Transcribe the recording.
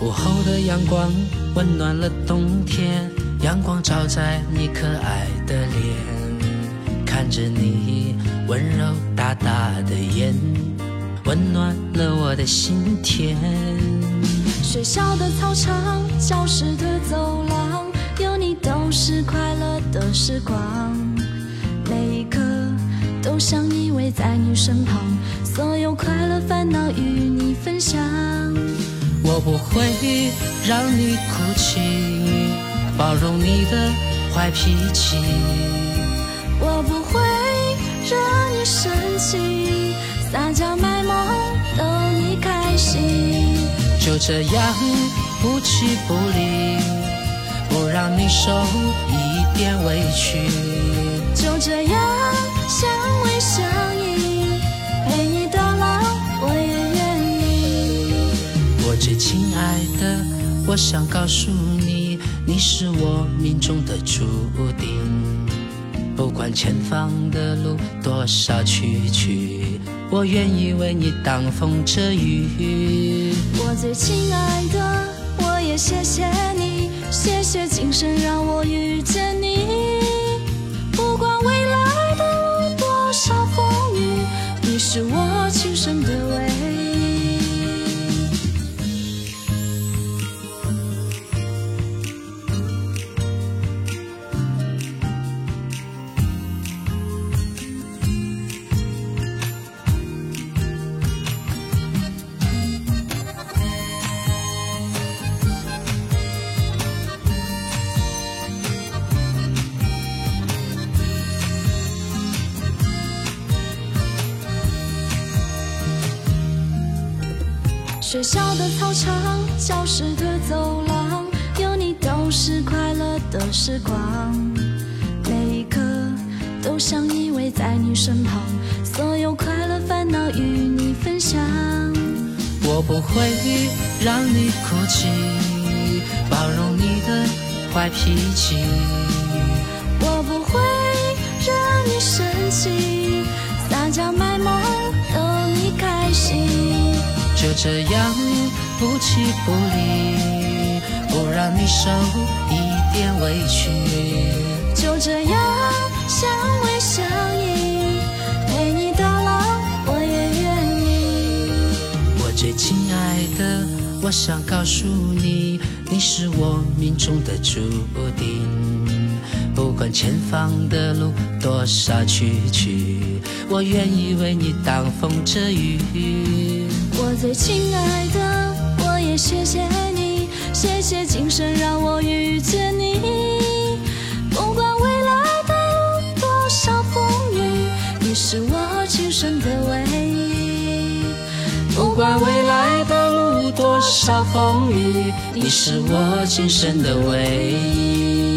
午后的阳光温暖了冬天，阳光照在你可爱的脸，看着你温柔大大的眼，温暖了我的心田。学校的操场，教室的走廊，有你都是快乐的时光，每一刻都想依偎在你身旁，所有快乐烦恼与你分享。我不会让你哭泣，包容你的坏脾气。我不会惹你生气，就这样不弃不离，不让你受一点委屈。就这样相偎相依，陪你到老，我也愿意。我最亲爱的，我想告诉你，你是我命中的注定。不管前方的路多少崎岖，我愿意为你挡风遮雨。我最亲爱的，我也谢谢你，谢谢今生让我遇见你。不管未来的路多少风雨，你是我学校的操场，教室的走廊，有你都是快乐的时光，每一刻都想依偎在你身旁，所有快乐烦恼与你分享。我不会让你哭泣，包容你的坏脾气。就这样不弃不离，不让你受一点委屈。就这样相偎相依，陪你到老，我也愿意。我最亲爱的，我想告诉你，你是我命中的注定。不管前方的路多少崎岖，我愿意为你挡风遮雨。我最亲爱的，我也谢谢你，谢谢今生让我遇见你。不管未来的路多少风雨，你是我今生的唯一。不管未来的路多少风雨，你是我今生的唯一。